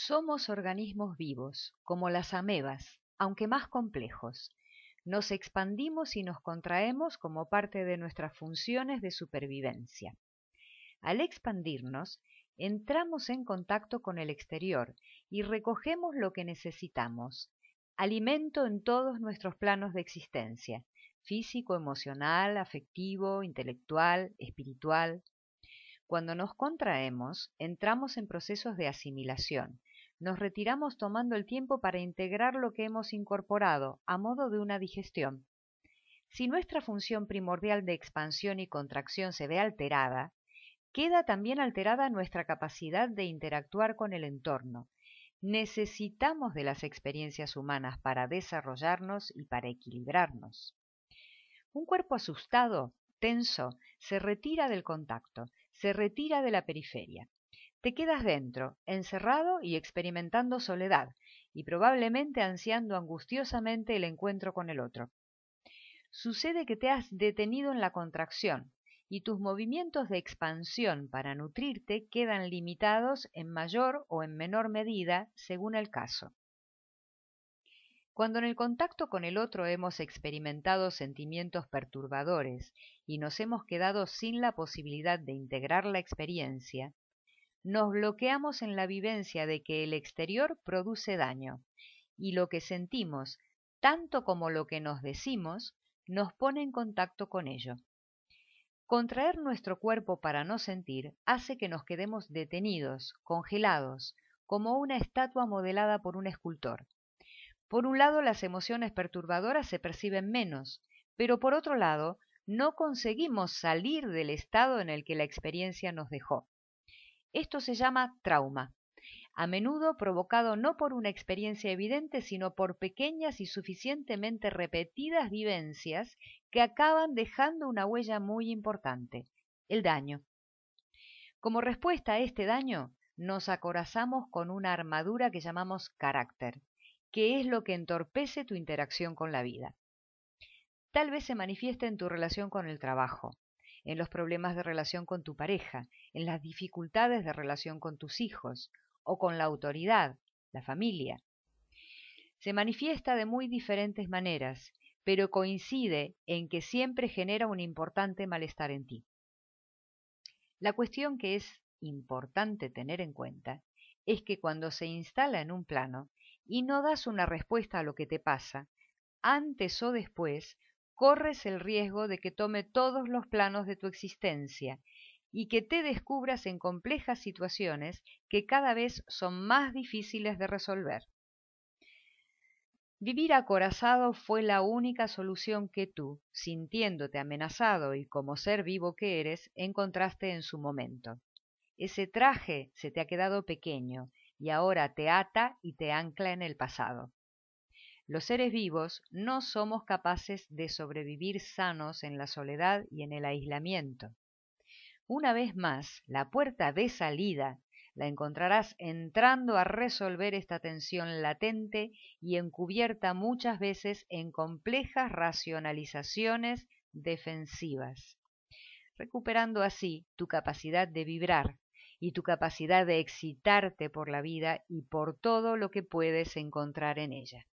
Somos organismos vivos, como las amebas, aunque más complejos. Nos expandimos y nos contraemos como parte de nuestras funciones de supervivencia. Al expandirnos, entramos en contacto con el exterior y recogemos lo que necesitamos, alimento en todos nuestros planos de existencia, físico, emocional, afectivo, intelectual, espiritual. Cuando nos contraemos, entramos en procesos de asimilación. Nos retiramos tomando el tiempo para integrar lo que hemos incorporado, a modo de una digestión. Si nuestra función primordial de expansión y contracción se ve alterada, queda también alterada nuestra capacidad de interactuar con el entorno, necesitamos de las experiencias humanas para desarrollarnos y para equilibrarnos. Un cuerpo asustado, tenso, se retira del contacto, se retira de la periferia. Te quedas dentro, encerrado y experimentando soledad, y probablemente ansiando angustiosamente el encuentro con el otro. Sucede que te has detenido en la contracción, y tus movimientos de expansión para nutrirte quedan limitados en mayor o en menor medida según el caso. Cuando en el contacto con el otro hemos experimentado sentimientos perturbadores y nos hemos quedado sin la posibilidad de integrar la experiencia, nos bloqueamos en la vivencia de que el exterior produce daño y lo que sentimos, tanto como lo que nos decimos, nos pone en contacto con ello. Contraer nuestro cuerpo para no sentir hace que nos quedemos detenidos, congelados, como una estatua modelada por un escultor. Por un lado, las emociones perturbadoras se perciben menos, pero por otro lado, no conseguimos salir del estado en el que la experiencia nos dejó. Esto se llama trauma, a menudo provocado no por una experiencia evidente, sino por pequeñas y suficientemente repetidas vivencias que acaban dejando una huella muy importante, el daño. Como respuesta a este daño, nos acorazamos con una armadura que llamamos carácter, que es lo que entorpece tu interacción con la vida. Tal vez se manifieste en tu relación con el trabajo, en los problemas de relación con tu pareja, en las dificultades de relación con tus hijos o con la autoridad, la familia. Se manifiesta de muy diferentes maneras pero coincide en que siempre genera un importante malestar en ti. La cuestión que es importante tener en cuenta es que cuando se instala en un plano y no das una respuesta a lo que te pasa, antes o después corres el riesgo de que tome todos los planos de tu existencia y que te descubras en complejas situaciones que cada vez son más difíciles de resolver. Vivir acorazado fue la única solución que tú, sintiéndote amenazado y como ser vivo que eres, encontraste en su momento. Ese traje se te ha quedado pequeño y ahora te ata y te ancla en el pasado. Los seres vivos no somos capaces de sobrevivir sanos en la soledad y en el aislamiento. Una vez más, la puerta de salida la encontrarás entrando a resolver esta tensión latente y encubierta muchas veces en complejas racionalizaciones defensivas, recuperando así tu capacidad de vibrar y tu capacidad de excitarte por la vida y por todo lo que puedes encontrar en ella.